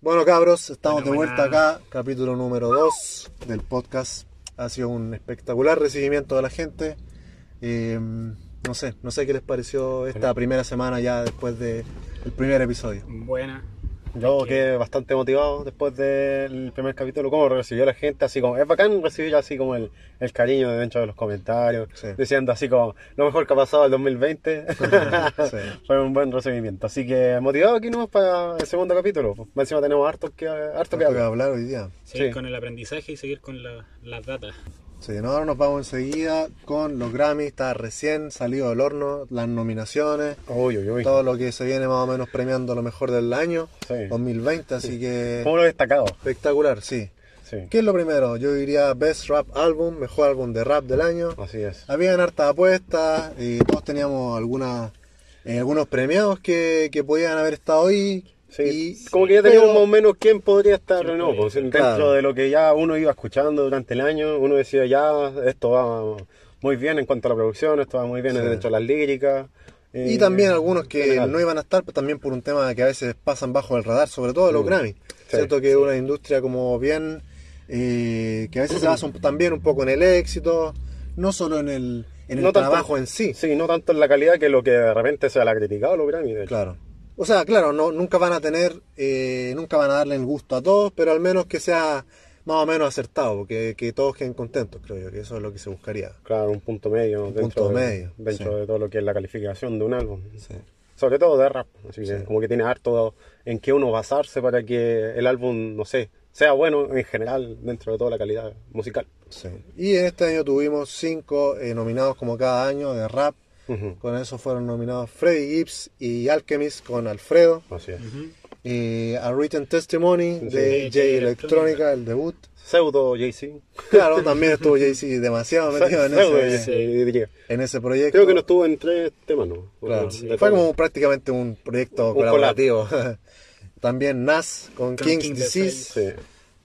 Bueno, cabros, estamos Bueno, de vuelta buena. acá, capítulo número 2 del podcast. Ha sido un espectacular recibimiento de la gente. Eh, no sé, no sé qué les pareció esta primera semana ya después del primer episodio. Buena. Yo quedé bastante motivado después del primer capítulo, cómo recibió la gente, así como, es bacán recibir así como el, el cariño de dentro de los comentarios, Sí. diciendo así como, lo mejor que ha pasado el 2020, Sí. fue un buen recibimiento, así que motivado aquí nomás para el segundo capítulo, pues, más encima tenemos harto que, harto que Harto que hablar. hablar hoy día. Seguir Sí. con el aprendizaje y seguir con la- las datas. Sí, no, ahora nos vamos enseguida con los Grammys, está recién salido del horno, las nominaciones, Uy, uy, uy. todo lo que se viene más o menos premiando lo mejor del año Sí. 2020, así que Como lo destacado. espectacular, sí. Sí, ¿Qué es lo primero? Yo diría Best Rap Album, mejor álbum de rap del año. así es. Habían hartas apuestas y todos teníamos algunas, eh, algunos premiados que, que podían haber estado ahí. Sí, y- como que ya teníamos pero- más o menos quién podría estar ¿Quién o no, podría pues, dentro Claro. de lo que ya uno iba escuchando durante el año, uno decía ya, esto va muy bien en cuanto a la producción, esto va muy bien Sí. dentro de las líricas. Y eh, también algunos que general. no iban a estar, pero también por un tema que a veces pasan bajo el radar, sobre todo los Mm. Grammy. Sí. Siento que es una industria como bien, eh, que a veces se basa un- también un poco en el éxito, no solo en el, en el No tanto- trabajo en sí. Sí, no tanto en la calidad que lo que de repente se la ha criticado los Grammy. de hecho. Claro. O sea, claro, no, nunca van a tener, eh, nunca van a darle el gusto a todos, pero al menos que sea más o menos acertado, que, que todos queden contentos, creo yo, que eso es lo que se buscaría. Claro, un punto medio dentro, punto de, medio, dentro sí. de todo lo que es la calificación de un álbum. Sí. Sobre todo de rap. Así que Sí. como que tiene harto en qué uno basarse para que el álbum, no sé, sea bueno en general dentro de toda la calidad musical. Sí. Y en este año tuvimos cinco eh, nominados como cada año de rap. Con eso fueron nominados Freddie Gibbs y Alchemist con Alfredo. Así es. Y A Written Testimony Sí. de Jay Jay Electronica, el debut. Pseudo Jay-Z. Claro, también estuvo Jay-Z demasiado metido en ese, en ese proyecto. Creo que no estuvo en tres temas, ¿no? Claro. Fue como prácticamente un proyecto Un colaborativo. También Nas con, Con King's King Disease. Sí,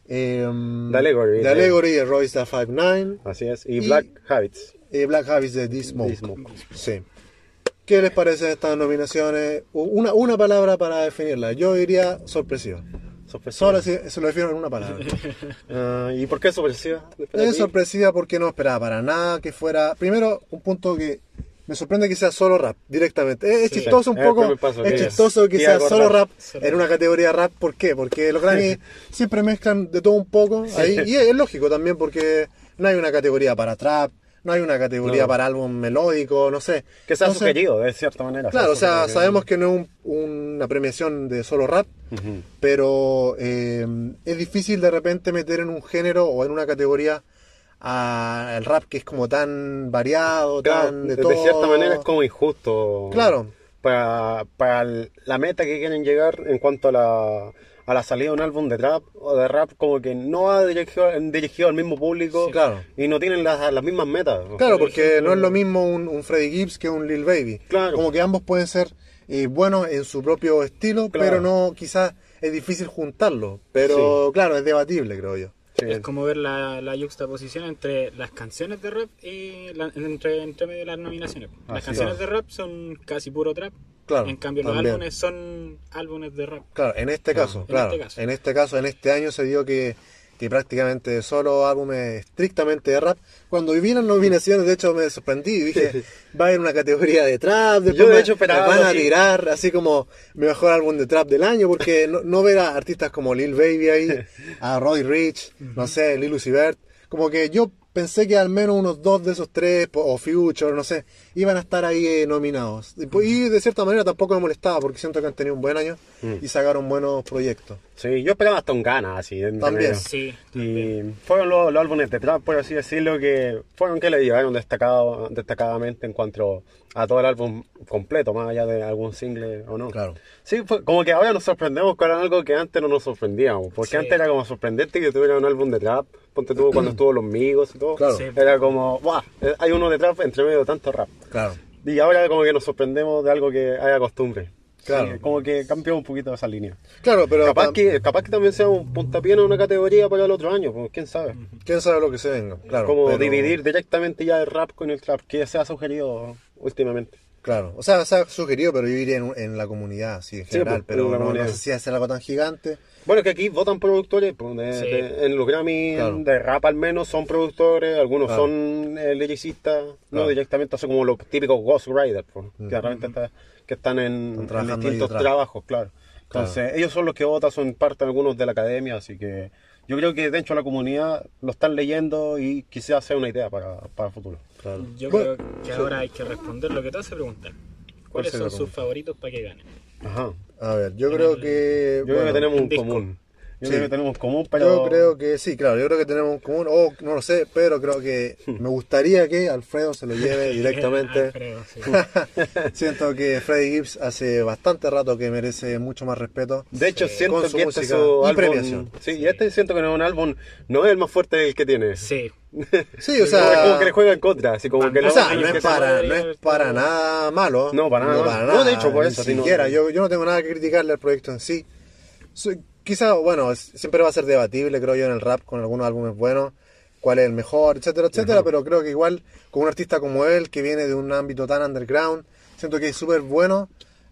eh, The Allegory, The Allegory Royce da 59. así es. Y, Y- Black Habits. Y Black Habits de Smoke. Sí. ¿Qué les parece estas nominaciones? Una, una palabra para definirla. Yo diría sorpresiva. Sorpresiva. Solo se, se lo defino en una palabra. Ah, ¿Y por qué sorpresiva? es sorpresiva porque no esperaba para nada que fuera. Primero, un punto que me sorprende que sea solo rap, directamente. Es, es Sí. chistoso un Es poco. paso, es chistoso que es. sea solo rap. rap en una categoría rap. ¿Por qué? Porque los Grammy siempre mezclan de todo un poco. Ahí, y es lógico también porque no hay una categoría para trap, no hay una categoría No. para álbum melódico, no sé. Que sea Entonces, sugerido, de cierta manera. Claro, o sea, sabemos que no es un- una premiación de solo rap, pero eh, es difícil de repente meter en un género o en una categoría a el rap que es como tan variado, Claro, tan de, de, todo. cierta manera es como injusto. Claro. Para, para la meta que quieren llegar en cuanto a la, a la salida de un álbum de trap o de rap, como que no va dirigido, dirigido al mismo público Sí, claro. y no tienen las, las mismas metas. Claro, Por porque no es lo mismo un, un Freddie Gibbs que un Lil Baby. Claro. Como que ambos pueden ser eh, buenos en su propio estilo, Claro. pero no, quizás es difícil juntarlo. Pero claro, es debatible, creo yo. Sí. Es como ver la, la juxtaposición entre las canciones de rap y la- entre, entre medio de las nominaciones. Las Así canciones es. de rap son casi puro trap. Claro, en cambio, los también. álbumes son álbumes de rap. Claro, en este caso, en claro. este caso. En este caso, en este año se dio que, que prácticamente solo álbumes estrictamente de rap. Cuando vi las nominaciones, de hecho me sorprendí y dije, va a haber una categoría de trap, después Yo, de me- hecho, esperaba me van a tirar así como mejor álbum de trap del año, porque no, no ver a artistas como Lil Baby ahí, a Roy Rich, no sé, Lil Uzi Vert, como que yo pensé que al menos unos dos de esos tres, o Future, no sé, iban a estar ahí eh, nominados. Y, pues, y de cierta manera tampoco me molestaba, porque siento que han tenido un buen año Mm. y sacaron buenos proyectos. Sí, yo esperaba hasta un gana así. También. Sí, también. Y fueron los, los álbumes de trap, por así decirlo, que fueron que le llevaron destacado, destacadamente en cuanto a todo el álbum completo, más allá de algún single o no. Claro. Sí, fue como que ahora nos sorprendemos con algo que antes no nos sorprendíamos. Porque Sí. antes era como sorprendente que tuviera un álbum de trap. Ponte tú cuando estuvo Los Migos y todo. Claro. Sí. Era como, ¡buah! Hay uno de trap entre medio de tanto rap. Claro. Y ahora como que nos sorprendemos de algo que haya costumbre. Claro. Sí, como que cambió un poquito esa línea. Claro, pero Capaz que, capaz que también sea un puntapié en una categoría para el otro año, pues, quién sabe. quién sabe lo que se venga. Claro, como pero- dividir directamente ya el rap con el trap, que se ha sugerido últimamente. Claro, o sea, se ha sugerido, pero yo diría en, en la comunidad, sí, en Sí, general, pues, pero en no, no comunidad. sé si hacer algo tan gigante. Bueno, que aquí votan productores, pues, de- Sí. de- en los Grammy Claro. de rap al menos son productores, algunos Claro. son eh, lyricistas, Claro. no directamente, así como los típicos Ghost Riders, pues, que de repente está- que están en, Están en distintos trabajos, claro. Entonces, ellos son los que votan, son parte algunos de la academia, así que yo creo que dentro de la comunidad lo están leyendo y quizás sea una idea para, para el futuro. Claro. Yo Bueno, creo que ahora hay que responder lo que te hace preguntar. ¿Cuáles son sus favoritos para que ganen? Ajá. A ver, yo creo que... Yo creo que tenemos un disco. común. Yo Sí. creo que tenemos un común, pero... Yo creo que sí, claro, yo creo que tenemos un común, o no lo sé, pero creo que me gustaría que Alfredo se lo lleve directamente. Alfredo, sí. Siento que Freddie Gibbs hace bastante rato que merece mucho más respeto. De hecho, Sí, siento con su que este es música su y álbum. premiación. Sí, y este siento que no es un álbum, no es el más fuerte del que tiene. Sí. Sí, o es sea, como que le juega en contra, así como que o lo- sea, no es para, no es para nada malo. No, para nada. No, de hecho, por ni eso, no- siquiera. Yo, yo no tengo nada que criticarle al proyecto en sí. Soy- quizá, bueno, es- siempre va a ser debatible, creo yo, en el rap con algunos álbumes buenos, cuál es el mejor, etcétera, etcétera, pero creo que igual con un artista como él, que viene de un ámbito tan underground, siento que es súper bueno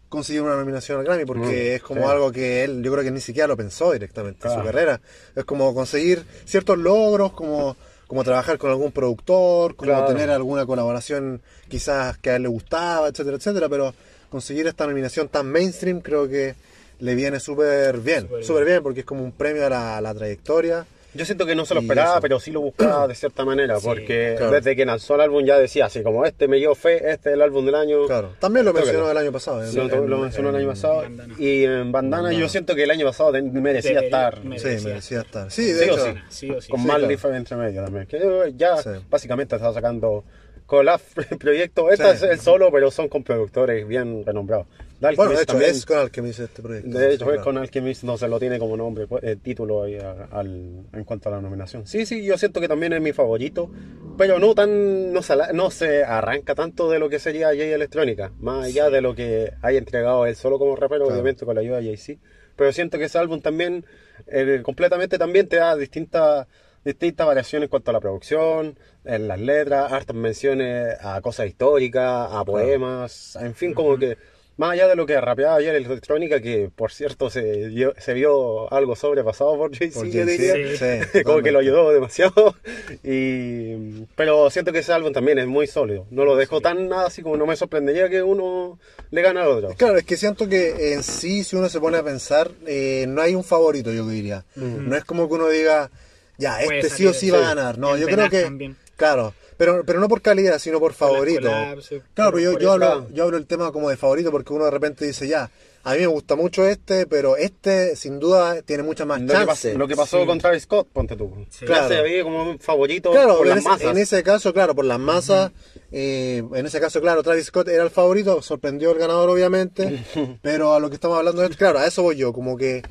conseguir una nominación al Grammy, porque Mm, es como sí. algo que él, yo creo que ni siquiera lo pensó directamente en su Claro. carrera. Es como conseguir ciertos logros, como, como trabajar con algún productor, como Claro. tener alguna colaboración quizás que a él le gustaba, etcétera, etcétera, pero conseguir esta nominación tan mainstream creo que le viene súper bien, Súper bien. bien, porque es como un premio a la, a la trayectoria. Yo siento que no se lo esperaba, pero sí lo buscaba de cierta manera, Sí, porque claro. desde que lanzó el álbum ya decía así como este me dio fe, este es el álbum del año. Claro, también lo mencionó el año pasado. en- Sí, lo, en- lo mencionó el año pasado. Bandana. Y en Bandana Bandana. yo siento que el año pasado merecía Debería- estar Sí, merecía. merecía estar. Sí, de Sí o hecho. sí. Sí o sí. con Sí, más claro. diferencia entre medio también. Que ya Sí. básicamente está sacando collab proyectos. Este Sí. es el solo, pero son con productores bien renombrados. The Bueno, de hecho, también. es con Alchemist este proyecto. De sí, hecho, es con Alchemist no se lo tiene como nombre, pues, eh, título ahí a- al- en cuanto a la nominación. Sí, sí, yo siento que también es mi favorito, pero no tan no se, no se arranca tanto de lo que sería Jay Electrónica, más allá de lo que haya entregado él solo como rapero, Claro. obviamente con la ayuda de Jay-Z. Pero siento que ese álbum también, eh, completamente también te da distintas distintas variaciones en cuanto a la producción, en las letras, hartas menciones a cosas históricas, a poemas, en fin, como que más allá de lo que rapeaba ayer electrónica, que por cierto se, dio- se vio algo sobrepasado por Jay-Z, yo diría. sí, como que lo ayudó demasiado. Y, pero siento que ese álbum también es muy sólido. No lo dejó tan nada así como no me sorprendería que uno le gane al otro. Claro, es que siento que en sí, si uno se pone a pensar, eh, no hay un favorito, yo diría. No es como que uno diga, ya, Puede este sí o sí va a sí. ganar. No, yo creo que. también. Claro, pero, pero no por calidad, sino por favorito. sí, Claro, por- pero yo, por yo, hablo, yo hablo el tema como de favorito porque uno de repente dice, ya, a mí me gusta mucho este, pero este sin duda tiene muchas más Lo que, pas- chances. lo que pasó Sí. con Travis Scott, ponte tú. Sí. Claro. se veía como un favorito Claro, por en las ese, masas. en ese caso, claro, por las masas, eh, en ese caso, claro, Travis Scott era el favorito, sorprendió el ganador, obviamente, pero a lo que estamos hablando es, claro, a eso voy yo, como que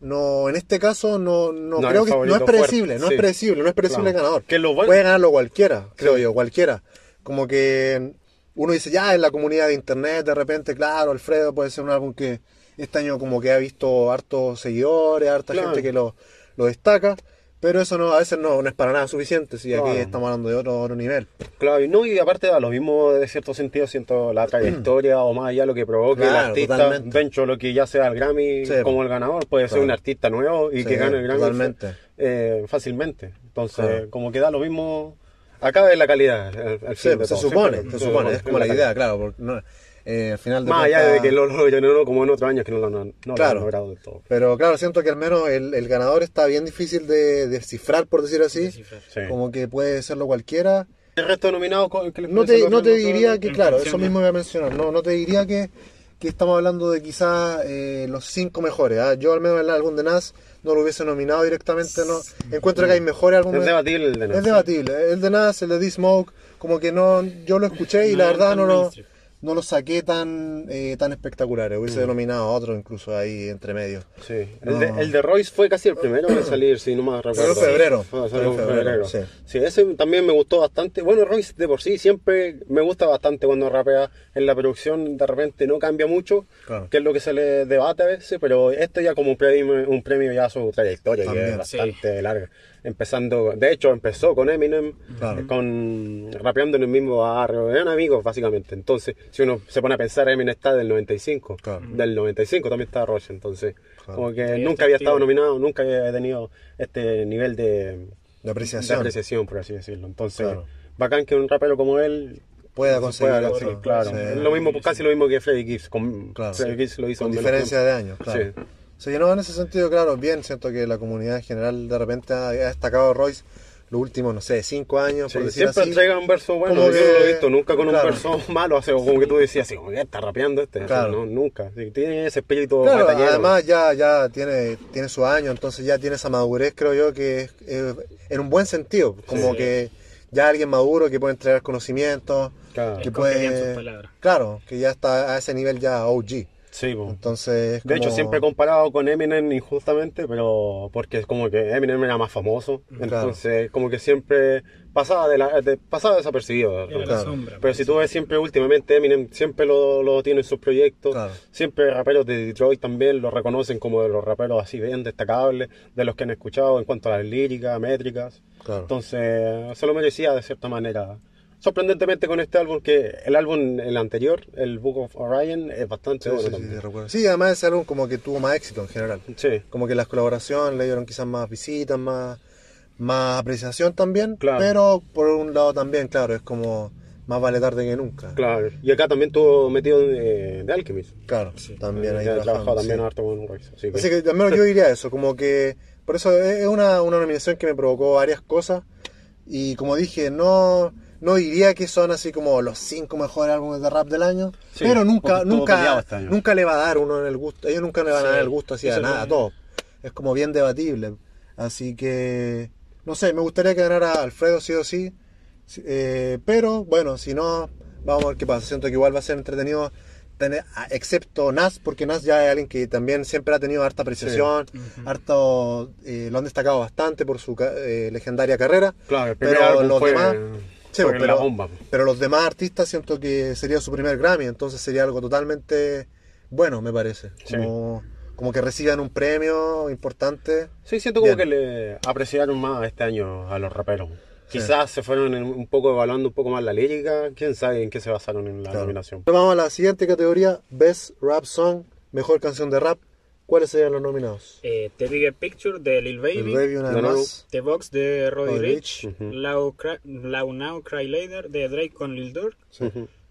no, en este caso no, no, creo que no es predecible, fuerte, no sí. es predecible, no es predecible Claro. el ganador. Que lo bueno- Puede ganarlo cualquiera, creo Sí. yo, cualquiera. Como que uno dice, ya, en la comunidad de internet, de repente, claro, Alfredo puede ser un álbum que este año como que ha visto hartos seguidores, harta Claro. gente que lo, lo destaca, pero eso no a veces no, no es para nada suficiente, si aquí estamos hablando de otro, otro nivel. Claro, y no, y aparte da lo mismo de cierto sentido, siento la trayectoria o más allá lo que provoque el artista, totalmente. de lo que ya sea el Grammy Sí, como el ganador, puede ser un artista nuevo y Sí, que gane el Grammy totalmente. eh, fácilmente. Entonces, como que da lo mismo, acá es la calidad. al- al Sí, fin de se supone, siempre, se supone, es como la idea, claro, porque no, eh, al final de Más allá de que lo logren o no, como en otros años que no lo, no, no lo Claro. han logrado del todo. Pero claro, siento que al menos el, el ganador está bien difícil de descifrar, por decir así. Sí. como que puede serlo cualquiera. El resto de nominados, ¿qué les No te, no te diría que, claro, eso mismo voy a mencionar, no, no te diría que, que estamos hablando de quizás eh, los cinco mejores. ¿ah? Yo al menos el álbum de Nas no lo hubiese nominado directamente, no encuentro que hay mejores álbumes. Es debatible el de Nas. Es debatible. El de Nas, el de D-Smoke, como que no, yo lo escuché y No la verdad no lo, mainstream. No los saqué tan eh, tan espectaculares. Hubiese Mm. denominado a otro incluso ahí entre medio. Sí, el, de, el de Royce fue casi el primero en salir, si no me recuerdo. en febrero. Salió en febrero, febrero. sí. Sí. ese también me gustó bastante. Bueno, Royce de por sí siempre me gusta bastante cuando rapea en la producción. De repente no cambia mucho, Claro. que es lo que se le debate a veces, pero esto ya como un premio, un premio ya a su trayectoria, que También. es bastante larga. Empezando, de hecho, empezó con Eminem, Claro. eh, con rapeando en el mismo barrio, eran amigos básicamente. Entonces, si uno se pone a pensar, Eminem está del 95, Claro. del 95 también está Royce, entonces, Claro. como que Sí, nunca había estado nominado, nunca había tenido este nivel de, De de apreciación. apreciación, por así decirlo. Entonces, Claro. bacán que un rapero como él Pueda se conseguir pueda conseguir, claro. sí. Es lo mismo, casi lo mismo que Freddie Gibbs. Con, Claro. Freddie Gibbs lo hizo Con diferencia de años, claro. Sí. Sí, no, en ese sentido, claro, bien, siento que la comunidad en general de repente ha, ha destacado a Royce los últimos, no sé, cinco años, Sí, por decir siempre así. entrega un verso bueno, Como yo que- no lo he visto nunca con claro. un verso malo, o sea, como que tú decías así, que está rapeando este, O sea, Claro. no, nunca, tiene ese espíritu Claro, batallero. además ya, ya tiene, tiene su año, entonces ya tiene esa madurez, creo yo, que es eh, en un buen sentido, como Sí. que ya alguien maduro que puede entregar conocimientos, Claro. que puede... sus palabras. Claro, que ya está a ese nivel ya OG. Sí, po. Entonces, es De hecho, como- siempre he comparado con Eminem injustamente, pero porque es como que Eminem era más famoso, entonces como que siempre pasaba de la, de- pasaba desapercibido. Era la Claro. sombra. Pero si tú ves siempre últimamente Eminem siempre lo, lo tiene en sus proyectos, Claro. siempre raperos de Detroit también lo reconocen como de los raperos así bien destacables, de los que han escuchado en cuanto a las líricas, métricas. Claro. Entonces se lo merecía de cierta manera. Sorprendentemente con este álbum, que el álbum, el anterior, el Book of Orion, es bastante Sí, bueno sí, sí, también. recuerdo. Sí, además ese álbum como que tuvo más éxito en general. Sí. Como que las colaboraciones le dieron quizás más visitas, más, más apreciación también. Claro. Pero por un lado también, claro, es como más vale tarde que nunca. Claro, y acá también estuvo metido de, de Alchemist. Claro, también ahí Ya ha trabajando, trabajado también sí. harto con Royce. Así que, Así que al menos yo diría eso, como que por eso es es una, una nominación que me provocó varias cosas y como dije, no, no diría que son así como los cinco mejores álbumes de rap del año, Sí, pero nunca, nunca, este nunca le va a dar uno en el gusto, ellos nunca le van a dar el gusto así a nada, a todos. Es como bien debatible. Así que, no sé, me gustaría que ganara Alfredo sí o sí, eh, pero bueno, si no, vamos a ver qué pasa. Siento que igual va a ser entretenido, tener, excepto Nas, porque Nas ya es alguien que también siempre ha tenido harta apreciación, harto, eh, lo han destacado bastante por su eh, legendaria carrera. claro, el primer pero álbum los fue, demás, sí, fue pero, la bomba. pero los demás artistas siento que sería su primer Grammy, entonces sería algo totalmente bueno, me parece. Sí. Como, como que reciban un premio importante. Sí, siento como que le apreciaron más este año a los raperos. Quizás se fueron un poco evaluando un poco más la lírica. Quién sabe en qué se basaron en la Claro. nominación. Vamos a la siguiente categoría, Best Rap Song, mejor canción de rap. ¿Cuáles serían los nominados? Eh, The Bigger Picture de Lil Baby. Una no. más. The Box de Roddy Rich. Loud, Loud Now Cry Later de Drake con Lil Durk.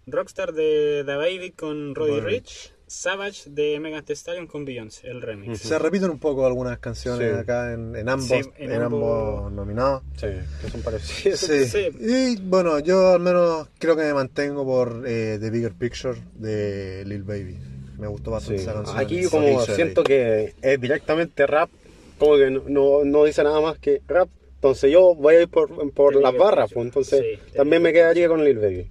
Rockstar de The Baby con Roddy Rich. Savage de Megan Thee Stallion con Beyoncé, el remix. Se repiten un poco algunas canciones Sí. acá en, en ambos, Sí, en, en ambos, ambos- nominados. Sí, que son parecidos. Sí. Sí. Y bueno, yo al menos creo que me mantengo por eh, The Bigger Picture de Lil Baby. Me gustó bastante Sí. esa canción. Aquí como siento que es directamente rap, como que no, no, no dice nada más que rap. Entonces yo voy a ir por, por las barras, pues, entonces también me quedaría con Lil Baby. En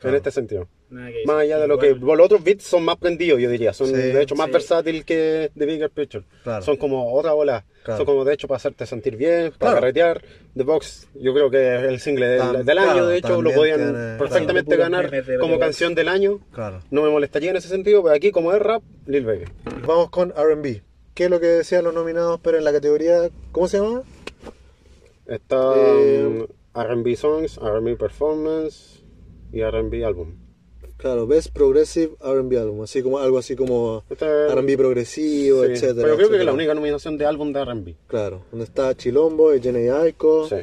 Claro. este sentido. Nada que Más allá de lo que... Igual, Los otros beats son más prendidos, yo diría. Son Sí, de hecho más sí. versátil que The Bigger Picture. Claro. Son como otra ola. Claro. Son como de hecho para hacerte sentir bien, para Claro. carretear. The Box, yo creo que es el single del, del año, claro, de hecho, lo podían tiene- perfectamente claro. ganar como canción del año. Claro. No me molestaría en ese sentido, pero aquí como es rap, Lil Baby. Vamos con RB. ¿Qué es lo que decían los nominados, pero en la categoría. ¿Cómo se llama? Está Eh, R&B Songs, R&B Performance y R&B Album. Claro, Best Progressive RB Album. Así como, algo así como Este- RB progresivo, Sí, etcétera. Pero creo que es la única nominación de álbum de R&B. Claro, donde está Chilombo, Jenny Aiko, Sí.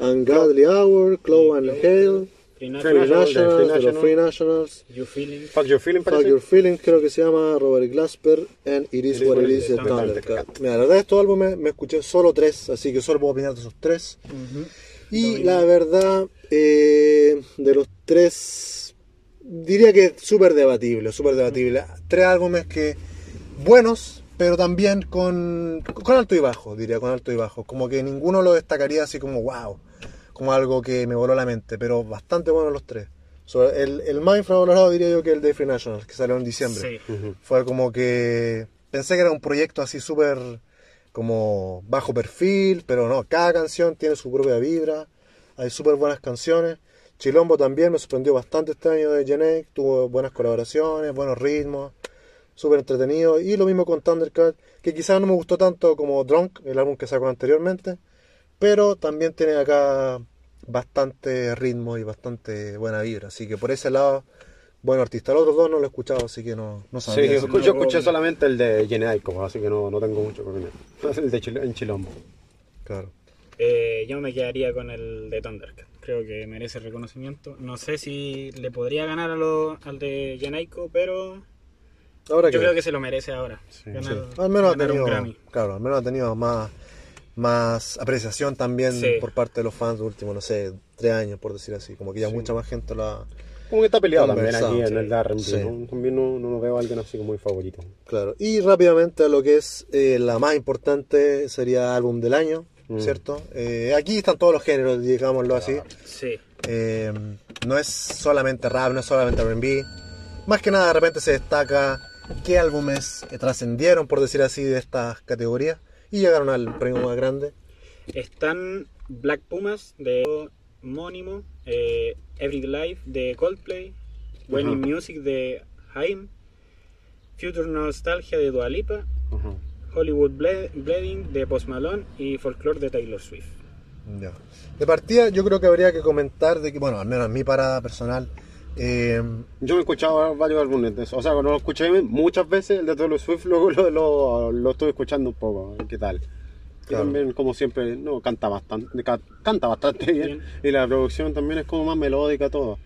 Ungodly Hour, Chloe and Hale, Free Free Free Nationals, Free Nationals, You Feeling. Fuck Your Feeling, Fuck. Your Feelings, creo que se llama Robert Glasper, and It Is What It Is de. Mira, la verdad, estos álbumes me escuché solo tres, así que solo puedo opinar de esos tres. Y la verdad, eh, de los tres, diría que es súper debatible, súper debatible. Tres álbumes que buenos, pero también con, con alto y bajo, diría, con alto y bajo. Como que ninguno lo destacaría así como wow, como algo que me voló la mente, pero bastante buenos los tres. Sobre el, el más infravalorado diría yo que el de Free National, que salió en diciembre. Sí. Fue como que pensé que era un proyecto así súper como bajo perfil, pero no, cada canción tiene su propia vibra, hay súper buenas canciones. Chilombo también me sorprendió bastante este año de Genetic, tuvo buenas colaboraciones, buenos ritmos, súper entretenido. Y lo mismo con Thundercat, que quizás no me gustó tanto como Drunk, el álbum que sacó anteriormente, pero también tiene acá bastante ritmo y bastante buena vibra. Así que por ese lado, buen artista. Los otros dos no lo he escuchado, así que no, no Sí, sabría. yo, yo escuché solamente el de Genaico, así que no, no tengo mucho que opinar. El de Chil- en Chilombo. Claro. Eh, yo me quedaría con el de Thundercat. Creo que merece reconocimiento. No sé si le podría ganar a lo- al de Yanaico, pero Ahora yo que creo que se lo merece ahora. Sí. Ganar, Al menos ha ganar un tenido, Grammy. claro, al menos ha tenido más, más apreciación también Sí. por parte de los fans los últimos, no sé, tres años, por decir así. Como que ya Sí. mucha más gente la... Como que está peleado también aquí en sí. el de Sí. ¿no? También no, no lo veo a alguien así como muy favorito. Claro. Y rápidamente a lo que es eh, la más importante sería álbum del año, Mm. ¿cierto? Eh, aquí están todos los géneros, digámoslo así. Sí. Eh, no es solamente rap, no es solamente RB. Más que nada de repente se destaca qué álbumes trascendieron, por decir así, de estas categorías y llegaron al premio más grande. Están Black Pumas de homónimo, eh, Every Life de Coldplay, When. Music de Haim, Future Nostalgia de Dua Lipa, Ajá. Hollywood Ble- Bleeding de Post Malone y Folklore de Taylor Swift. Ya. De partida, yo creo que habría que comentar de que, bueno, al menos en mi parada personal, eh, Yo he escuchado varios álbumes de eso. O sea, no lo escuché muchas veces, el de Taylor Swift luego lo, lo, lo estuve escuchando un poco. ¿Qué tal? Y Claro. también, como siempre, no canta bastante, ca- canta bastante bien. Bien. Y la producción también es como más melódica todo.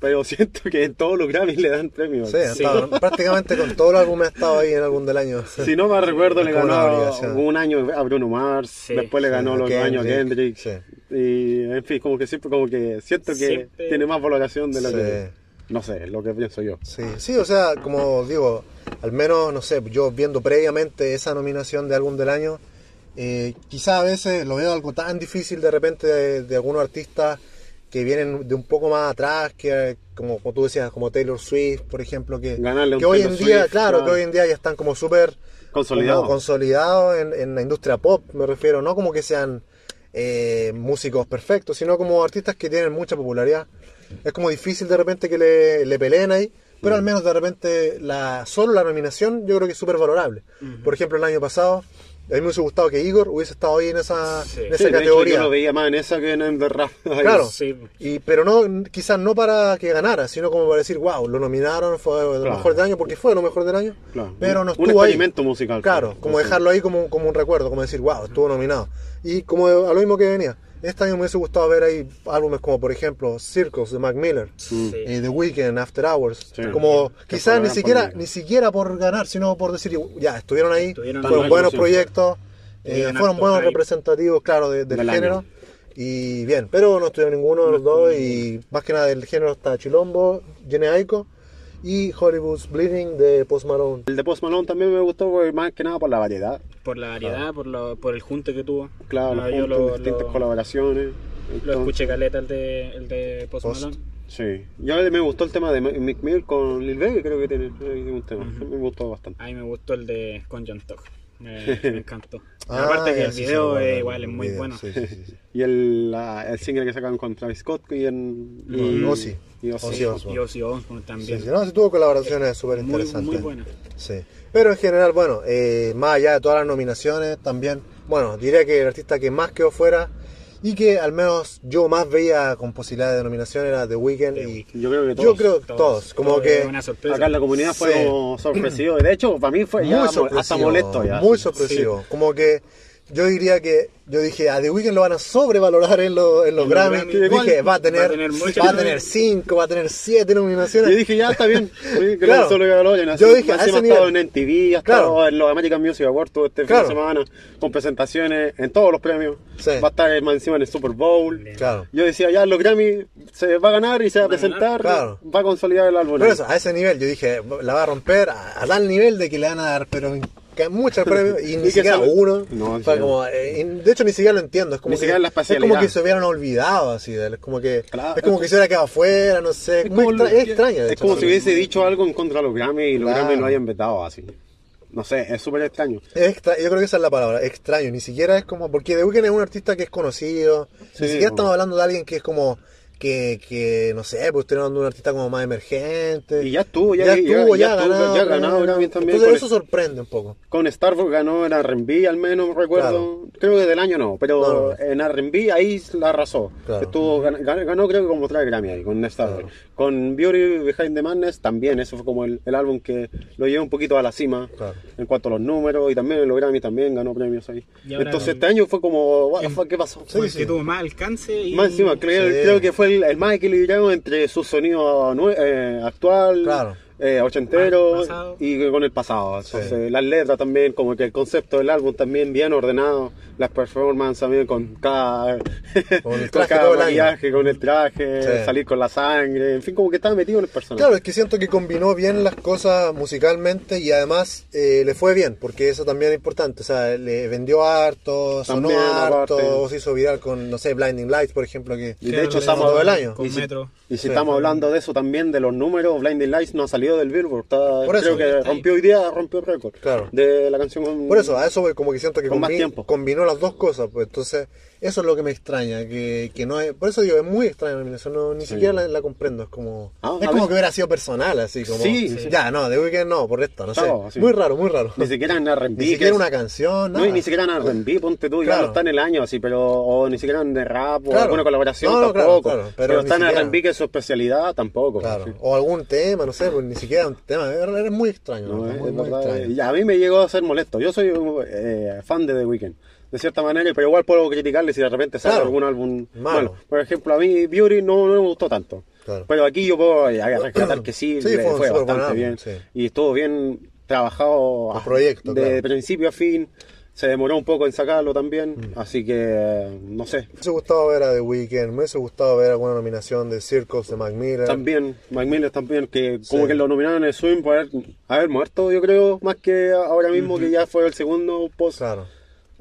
Pero siento que en todos los Grammys le dan premios. sí, estado- prácticamente con todos los álbumes ha estado ahí en álbum del año. Si no me recuerdo, Es le ganó un año a Bruno Mars, Sí, después le sí, ganó los dos años a Kendrick, sí. Y en fin, como que siempre, como que siento que Siempre- tiene más valoración de lo Sí. que. No sé, lo que pienso yo. Sí, sí, o sea, como digo, al menos, no sé, yo viendo previamente esa nominación de álbum del año, eh, quizá a veces lo veo algo tan difícil de repente de, de algunos artistas que vienen de un poco más atrás, que como, como tú decías, como Taylor Swift, por ejemplo, que, que hoy en día, Swift, claro, que hoy en día ya están como súper Consolidado. consolidados en, en la industria pop, me refiero, no como que sean eh, músicos perfectos, sino como artistas que tienen mucha popularidad. Es como difícil de repente que le, le peleen ahí, pero Mm. al menos de repente la solo la nominación yo creo que es súper valorable. Por ejemplo, el año pasado, a mí me hubiese gustado que Igor hubiese estado ahí en esa, Sí. en esa Sí, de hecho, categoría. yo lo veía más en esa que en. Claro. Sí. Y, pero no, quizás no para que ganara, sino como para decir, wow, lo nominaron, fue lo Claro. mejor del año, porque fue lo mejor del año, Claro. pero no Un estuvo ahí. experimento musical. Claro, como dejarlo ahí como, como un recuerdo, como decir, wow, estuvo nominado. Y como a lo mismo que venía, este año me hubiese gustado ver ahí álbumes como, por ejemplo, Circles de Mac Miller, Sí. eh, The Weeknd, After Hours, Sí. como quizás ni siquiera, ni siquiera por ganar, sino por decir, ya, estuvieron ahí, Estuvieron fueron buenos proyectos, eh, fueron buenos representativos, claro, de- del, Del año. género. Y bien, pero no estuvieron ninguno de los dos y más que nada del género está Chilombo, Aiko y Hollywood's Bleeding de Post Malone. El de Post Malone también me gustó porque más que nada por la variedad. Por la variedad, por, lo, por el junte que tuvo. Claro, los yo juntos, lo, distintas lo- colaboraciones. lo Entonces, escuché caleta el de, el de Post, Post. Malone. Sí. Yo me gustó el tema de Mick Mill con Lil Baby, creo que tiene tiene un tema. Me gustó bastante. A mí me gustó el de con John Tog. Me, me encantó. Ah, Aparte que el video es el igual, es muy video, bueno. sí, sí, sí. Y el, la- el single que sacaron con Travis Scott y en. Con y- Ozzy. y Ozzy. Osbourne. Y Ozzy Osbourne Sí, también. sí, no, sí tuvo colaboraciones súper muy, interesantes. muy buena. Sí. Pero en general, bueno, eh, más allá de todas las nominaciones, también, bueno, diría que el artista que más quedó fuera y que al menos yo más veía con posibilidades de nominación era The Weeknd. Y Yo creo que todos. yo creo que todos, como que Una sorpresa. Acá en la comunidad fue Sí. como sorpresivo. De hecho, para mí fue ya hasta molesto ya. Muy sorpresivo. Como que yo diría que yo dije a The Weeknd lo van a sobrevalorar en, los- en los En los Grammy. Dije, va a tener, va a tener mucho. va a tener cinco, va a tener siete Y nominaciones. dije, ya está bien. Sí, Claro. solo que lo así. Yo dije, a ese ha estado nivel. en NTV, ha Claro. estado en los American Music Awards todo este Claro. fin de semana, con presentaciones en todos los premios. Sí. Va a estar más encima en el Super Bowl. Claro. Yo decía, ya los Grammy se va a ganar y se va a presentar, claro. va a consolidar el álbum. Pero eso, a ese nivel, yo dije, la va a romper a, a tal nivel de que le van a dar, pero que muchos premios y ni siquiera uno. No, Fue sí, como, eh, y de hecho, ni siquiera lo entiendo. Es como, Ni que, la es como que se hubieran olvidado así. de él, Es como que, Claro. es como que se hubiera quedado afuera, no sé. Es muy como, extra- es extraño. es hecho, como si hubiese dicho algo en contra de los Grammy y los Claro. Grammy lo hayan vetado así. No sé, es súper extraño. Extra- yo creo que esa es la palabra, extraño. Ni siquiera es como. Porque The Weeknd es un artista que es conocido. Sí, ni siquiera estamos hablando de alguien que es como. Que, que no sé, pues estoy hablando de un artista como más emergente. Y ya estuvo, ya, ya ya- estuvo, ya ya, ha estuvo, ganado. ya ganado Grammy también. Entonces eso sorprende un poco. con Star Wars ganó en R&B, al menos recuerdo. Creo que del año no, pero No, no. en R&B ahí la arrasó. Claro. Estuvo, gan- gan- ganó, creo que como tres Grammy ahí con Star Wars. Con Beauty Behind the Madness también, eso fue como el, el álbum que lo llevó un poquito a la cima Claro. en cuanto a los números y también en los Grammy también ganó premios ahí. Entonces el- este año fue como, what the el- fuck, ¿qué pasó? Fue el sí. que tuvo más alcance y... Más encima, creo, Sí. creo que fue el, el más equilibrado entre su sonido eh, actual. Eh, ochentero y con el pasado. Entonces, las letras también, como que el concepto del álbum también bien ordenado, las performances también con cada, Con el traje cada maquillaje, con el traje, Sí. salir con la sangre, en fin, como que estaba metido en el personaje. Claro, es que siento que combinó bien las cosas musicalmente y además eh, le fue bien, porque eso también es importante. O sea, le vendió harto, sonó También, harto, aparte. se hizo viral con, no sé, Blinding Lights, por ejemplo, que Y de hecho estamos ganó todo el año. Con Y si- Metro. Y si Sí. estamos hablando de eso también, de los números, Blinding Lights no ha salido del Billboard. Está, Por eso. creo que rompió hoy día, rompió el récord. Claro. De la canción con- Por eso, a eso como que siento que Con más combi- tiempo. combinó las dos cosas, pues entonces eso es lo que me extraña, que, que no es, por eso digo, es muy extraño la nominación, no, ni Sí. siquiera la, la comprendo, es como, Ah, es como ver. que hubiera sido personal, así como, Sí, sí. ya, no, de Weeknd no, por esto, no sé, Claro, muy raro, muy raro, Ni siquiera en R&B. Ni siquiera es- una canción, nada. No, y ni siquiera en R&B, ponte tú, ya Claro. no está en el año así, pero o ni siquiera en de rap o Claro. alguna colaboración No, no, tampoco. pero pero está en. R&B que es su especialidad tampoco. O algún tema, no sé, pues ni siquiera un tema, es, muy extraño, No, es- muy, muy extraño. y a mí me llegó a ser molesto. Yo soy eh, fan de The Weeknd, de cierta manera, pero igual puedo criticarle si de repente sale Claro. algún álbum Malo. malo. Por ejemplo, a mí Beauty no, no me gustó tanto. Claro. Pero aquí yo puedo eh, rescatar que sí, Sí, le fue bastante álbum, bien. sí. Y estuvo bien trabajado a- proyecto, de claro. principio a fin. Se demoró un poco en sacarlo también, Mm. así que no sé. Me hubiese gustado ver a The Weeknd, me hubiese gustado ver alguna nominación de Circles de Mac Miller. También, Mac Miller también, que Sí. como que lo nominaron en el swing por haber, haber muerto, yo creo, más que ahora mismo que ya fue el segundo post. Claro.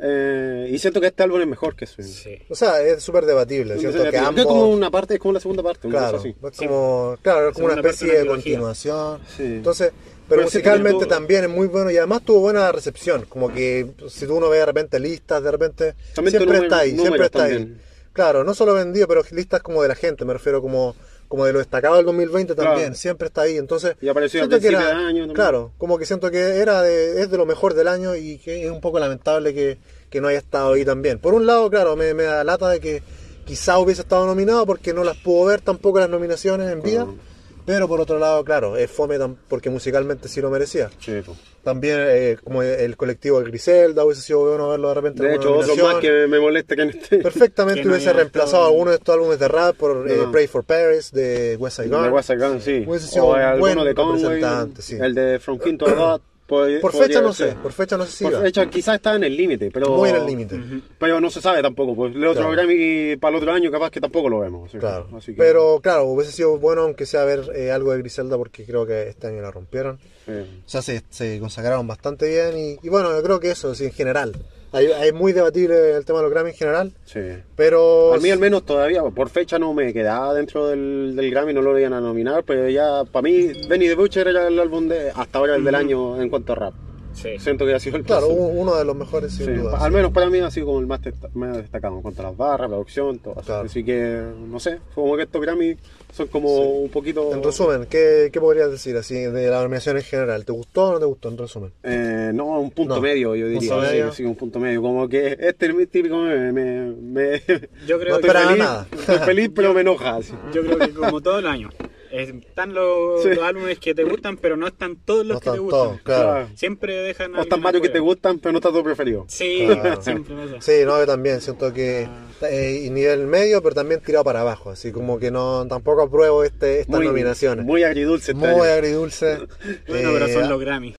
Eh, y siento que este álbum es mejor que swing. Sí. O sea, es súper debatible, siento que Es ambos... como una parte, es como la segunda parte, Claro, así. es como, claro, es como una especie de continuación. Sí. Entonces, pero, Pero sí musicalmente tuvo- también es muy bueno y además tuvo buena recepción. Como que si tú uno ve de repente listas, de repente También siempre está ahí, siempre está ahí. Claro, no solo vendido, pero listas como de la gente, me refiero como como de lo destacado del 2020 también, Claro. siempre está ahí. Entonces, Y apareció siento que era- de año también. Claro, como que siento que era de, es de lo mejor del año y que es un poco lamentable que, que no haya estado ahí también. Por un lado, claro, me, me da lata de que quizá hubiese estado nominado porque no las pudo ver tampoco las nominaciones en vida. Claro. Pero por otro lado, claro, es fome porque musicalmente sí lo merecía. Sí. También eh, como el colectivo de Griselda hubiese sido bueno verlo de repente. en De hecho, otro más que me molesta que no esté. Perfectamente no hubiese reemplazado estado alguno de estos álbumes de rap por eh, No. Pray for Paris de West Side Gun. De West Side Gun, sí. Hubiese sido O un alguno buen de Conway, representante, sí. el de From King to God. Pod- Por fecha no sé, por fecha no sé si Por iba. fecha quizás está en el límite, pero... Muy en el límite. Pero no se sabe tampoco, pues el otro Claro. Grammy para el otro año capaz que tampoco lo vemos. Claro. así que- Pero claro, hubiese sido bueno aunque sea ver eh, algo de Griselda porque creo que este año la rompieron. O sea, se, se consagraron bastante bien y, y bueno, yo creo que eso, sí, en general. Hay, hay muy debatible el tema de los Grammy en general, sí. pero... A mí al menos todavía, por fecha no me quedaba dentro del, del Grammy, no lo iban a nominar, pero ya para mí Benny the Butcher era el álbum de hasta ahora el del año en cuanto a rap. Sí. Siento que ha sido el Claro, uno de los mejores sin Sí, duda. al sí. menos para mí ha sido como el más, desta- más destacado en cuanto a las barras, producción, todo. así. Claro. Así que, no sé, fue como que estos Grammy son como un poquito... En resumen, ¿qué, ¿qué podrías decir así de la nominación en general? ¿Te gustó o no te gustó en resumen? Eh, no, un punto No. medio, yo diría. ¿Punto sí, medio? sí, un punto medio. Como que este es mi típico. Me, me- Yo creo No que estoy feliz, nada. estoy feliz, pero me enoja. así. Yo creo que como todo el año. Están los, Sí. los álbumes que te gustan, pero no están todos los No que te están gustan. todos, claro. Siempre dejan O están varios que te gustan, pero no está tu preferido. Sí, Claro. siempre pasa. Sí, no, yo también siento que eh, y nivel medio, pero también tirado para abajo, así como que no tampoco apruebo este, estas Muy- nominaciones. Muy agridulce. este Muy año. agridulce. Bueno, pero Eh, son los Grammy.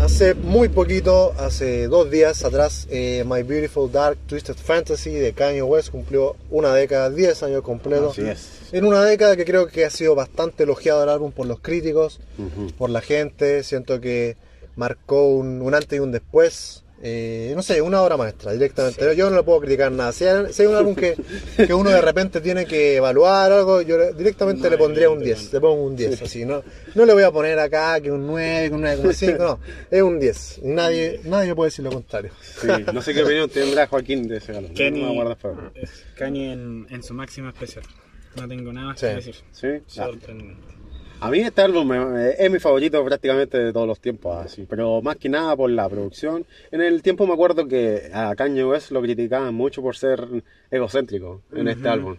Hace muy poquito, hace dos días atrás, eh, My Beautiful Dark Twisted Fantasy de Kanye West cumplió una década, 10 años completos. Así es. En una década que creo que ha sido bastante elogiado el álbum por los críticos, Ujú. por la gente. Siento que marcó un, un antes y un después. Eh, no sé, una obra maestra directamente. Yo no le puedo criticar nada. Si hay, si hay un álbum que, que uno de repente tiene que evaluar algo, yo directamente No, le pondría un evidentemente 10. Le pongo un 10. Así, no, no le voy a poner acá que un 9, que un 9,5. No, es un 10. Y Nadie, nadie puede decir lo contrario. Sí, no sé qué opinión tendrá Joaquín de ese álbum. Kenny No me es Kanye en, en su máxima expresión. No tengo nada Sí. que decir. Sí. Sorprendente. A mí este álbum me- es mi favorito prácticamente de todos los tiempos, así, pero más que nada por la producción. En el tiempo me acuerdo que a Kanye West lo criticaban mucho por ser egocéntrico en este álbum.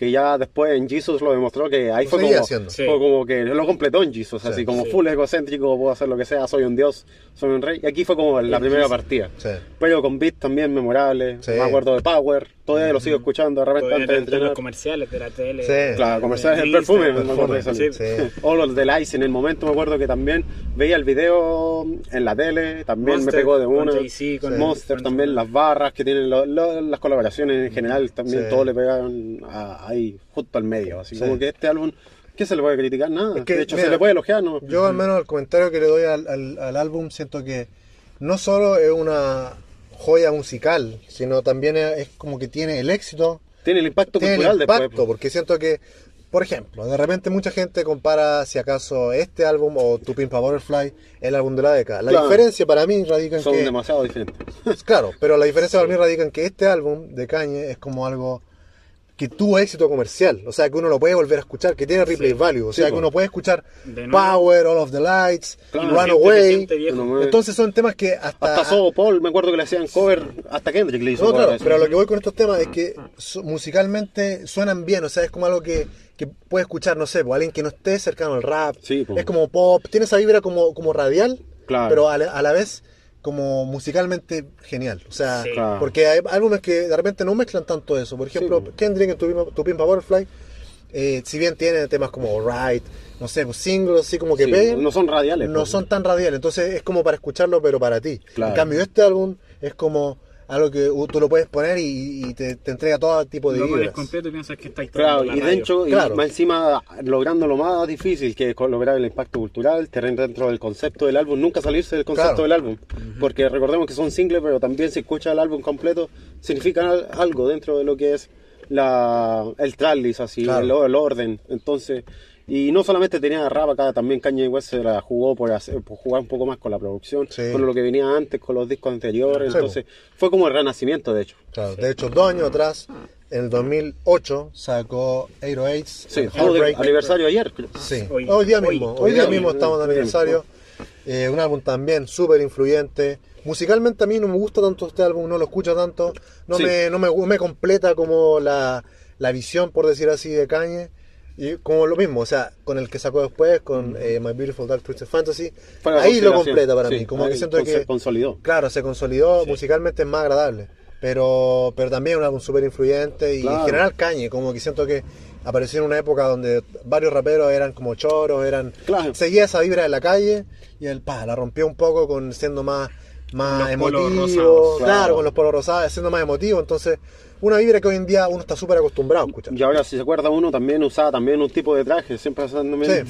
Que ya después en Jesus lo demostró que ahí fue como. Sí. fue como que lo completó en Jesus, Sí, así como sí. full egocéntrico, puedo hacer lo que sea, soy un dios, soy un rey. Y aquí fue como la primera partida. Sí. Pero con beats también memorable, Sí. me acuerdo de Power, todavía lo sigo escuchando de repente antes de entre los entrenar. comerciales de la tele. Sí. Claro, comerciales de del perfume, Instagram, me acuerdo de perfume, eso. sí. O los del Ice en el momento, me acuerdo que también veía el video en la tele, también Monster, me pegó de con una. Jay-Z, con- Monster con- también, las barras que tienen, lo- lo- las colaboraciones en general, también Sí. todo le pegaban a- ahí, justo al medio. Así Sí. como que este álbum, ¿qué se le puede criticar? Nada. Es que, de hecho, mira, se le puede elogiar, ¿no? Yo al menos el comentario que le doy al, al- al álbum siento que no solo es una joya musical, sino también es, como que tiene el éxito, Tiene el impacto tiene el cultural impacto, después. porque siento que, por ejemplo, de repente mucha gente compara si acaso este álbum o Tu Pimpa Butterfly el álbum de la década. La Claro. diferencia para mí radica en Son que... demasiado diferentes. Claro, pero la diferencia para mí radica en que este álbum de Kanye es como algo que tuvo éxito comercial, o sea que uno lo puede volver a escuchar, que tiene replay Sí. value, o sea Sí, que uno puede escuchar. Power, All of the Lights, Claro. Run Away. Entonces son temas que hasta... Hasta So Paul, me acuerdo que le hacían cover, hasta Kendrick le hizo No, cover claro, pero a lo que voy con estos temas es que su- musicalmente suenan bien, o sea, es como algo que, que puede escuchar, no sé, pues, alguien que no esté cercano al rap, Sí, es como pop, tiene esa vibra como, como radial, Claro. pero a la, a la vez como musicalmente genial, o sea, Sí. Porque hay álbumes que de repente no mezclan tanto eso, por ejemplo, Sí. Kendrick en Tu Pimpa, Tu Pimpa Butterfly, eh, si bien tiene temas como Alright, no sé, pues singles así como que Sí, peguen, no son radiales. no pues. son tan radiales, entonces es como para escucharlo, pero para ti. Claro. En cambio, este álbum es como algo que uh, tú lo puedes poner y, y te, te entrega todo tipo de Lo pones completo y piensas que está Claro, y de hecho, y Claro. más encima, logrando lo más difícil que es lograr el impacto cultural, tener dentro del concepto del álbum, nunca salirse del concepto Claro. del álbum. Porque recordemos que son singles, pero también se escucha el álbum completo, significa al- algo dentro de lo que es la, el tracklist, así, Claro. el, el orden. Entonces, y no solamente tenía rap acá, también Kanye West se la jugó por, hacer- por jugar un poco más con la producción, Sí. con lo que venía antes, con los discos anteriores. Sí, entonces, fue como el renacimiento, de hecho. Claro, De hecho, dos años atrás, en el 2008, sacó 808s, Sí, de Heartbreak. aniversario ayer. creo. Sí, Hoy- hoy, día hoy- mismo, hoy, hoy día día mismo estamos de aniversario. Eh, un álbum también súper influyente. Musicalmente a mí no me gusta tanto este álbum, no lo escucho tanto. No, Sí. me, no me, me completa como la, la visión, por decir así, de Kanye. Y como lo mismo, o sea, con el que sacó después, con eh, My Beautiful Dark Twisted Fantasy, ahí lo completa para Sí, mí. Como ahí que siento con- que. se consolidó. Claro, se consolidó, Sí. musicalmente es más agradable. Pero, pero también un álbum súper influyente y Claro. en general Kanye, como que siento que apareció en una época donde varios raperos eran como choros, eran Claro. seguía esa vibra de la calle y él pa, la rompió un poco con siendo más, más Los emotivo, rosados. claro, Claro. con los polos rosados, siendo más emotivo, entonces una vibra que hoy en día uno está súper acostumbrado a escuchar. Y ahora, si se acuerda uno, también usaba también un tipo de traje. Siempre Sí.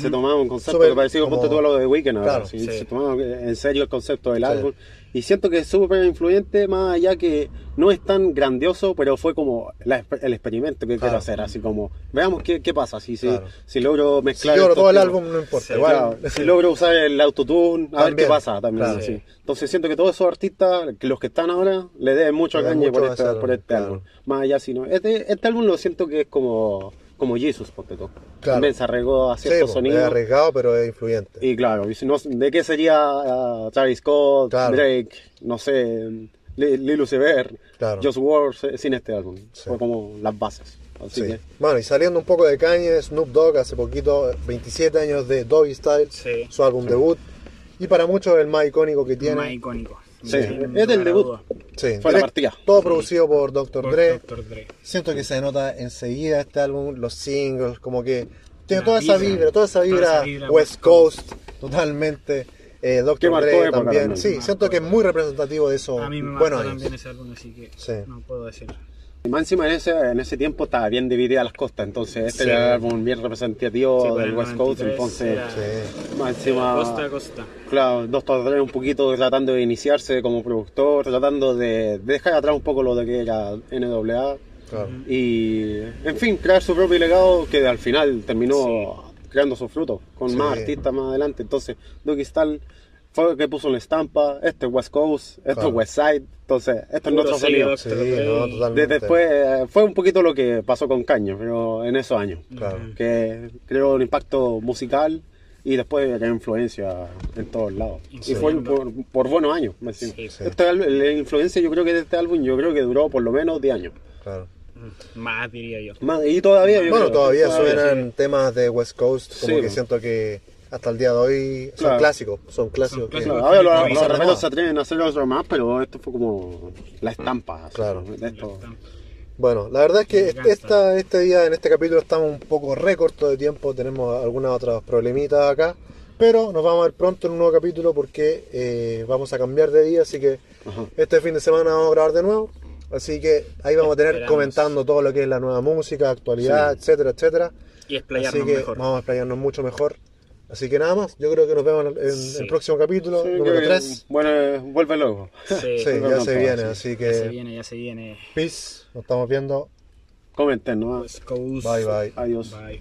se tomaba un concepto Súper que parecía como- tú a lo de Weekend ahora. Claro, sí. Se tomaba en serio el concepto del Sí. Y siento que es súper influyente, más allá que no es tan grandioso, pero fue como la- el experimento que Claro. quiero hacer. Así como, veamos qué, qué pasa. Si, si, Claro. si logro Si mezclar. lloro estos todo el álbum, no importa. Sí, igual, Claro, si logro usar el autotune, a ver qué pasa también. sí. Entonces siento que todos esos artistas, los que están ahora, le deben mucho a Le Kanye mucho por este, por este álbum. Más allá si no. Este, este álbum lo siento que es como, como Jesus, porque todo. Claro. También se arregó a Sí, ciertos po, es sonidos. arriesgado, pero es influyente. Y claro, no, ¿de qué sería ah, Travis Scott, Claro. Drake, no sé, Li- Lil Uzi Vert, Claro. Just Words eh, sin este álbum? Sí. Fue como las bases. Así Sí. que, Bueno, y saliendo un poco de Kanye, Snoop Dogg hace poquito, 27 años de Doggy Style, Sí. su álbum debut. Y para muchos el más icónico que tiene. Más icónico. Sí, es del debut. Sí, Fue la partida. Todo producido por Dr. Por Dre. Dr. Dre. Siento que se nota enseguida este álbum, los singles, como que tiene toda esa vibra, toda esa toda vibra, esa vibra West Coast, totalmente. Eh, marcó Dre también. también. Sí, siento que es muy representativo de eso. A mí me marcó buenos también ese álbum, así que Sí. no puedo decir. Más encima en ese, en ese tiempo estaba bien dividida las costas, entonces este Sí. era un álbum bien representativo Sí, del el West Coast, 93 entonces Sí. más encima... Costa a costa. Claro, Doctor Dre un poquito tratando de iniciarse como productor, tratando de, de dejar atrás un poco lo de que era NWA Claro. y, en fin, crear su propio legado que al final terminó creando sus frutos con Sí. más artistas más adelante. Entonces, Doggy Style fue el que puso la estampa, este es West Coast, esto Claro. es West Side, entonces, esto es nuestro sonido. Sí, no, después eh, fue un poquito lo que pasó con Caño, pero en esos años, Claro. que creó un impacto musical y después creó influencia en todos lados. Y Sí. fue por, por buenos años. me. Sí, sí. Este la influencia yo creo que de este álbum yo creo que duró por lo menos 10 años. Claro. Más diría yo. Más- Y todavía yo Bueno, creo, todavía sí. suenan temas de West Coast, como Sí, que po. siento que hasta el día de hoy son Claro. clásicos, son clásicos. que- clásicos. Claro, ahora los, No, los se atreven a hacer otro más, pero esto fue como la estampa. así, Claro. de esto. Bueno, la verdad es que este, esta, este día, en este capítulo, estamos un poco recorto de tiempo, tenemos algunas otras problemitas acá, pero nos vamos a ver pronto en un nuevo capítulo porque eh, vamos a cambiar de día, así que Ajá. este fin de semana vamos a grabar de nuevo, así que ahí vamos a tener Esperamos. comentando todo lo que es la nueva música, actualidad, Sí. etcétera, etcétera. Y Así explayarnos que mejor. vamos a explayarnos mucho mejor. Así que nada más, yo creo que nos vemos en, Sí. el próximo capítulo, Sí, número que- 3. Bueno, eh, vuelve luego. Sí, Sí, ya ya se viene, sí. así se que viene, ya se viene. peace, nos estamos viendo, Comenten, ¿no? Bye bye. Adiós. Bye.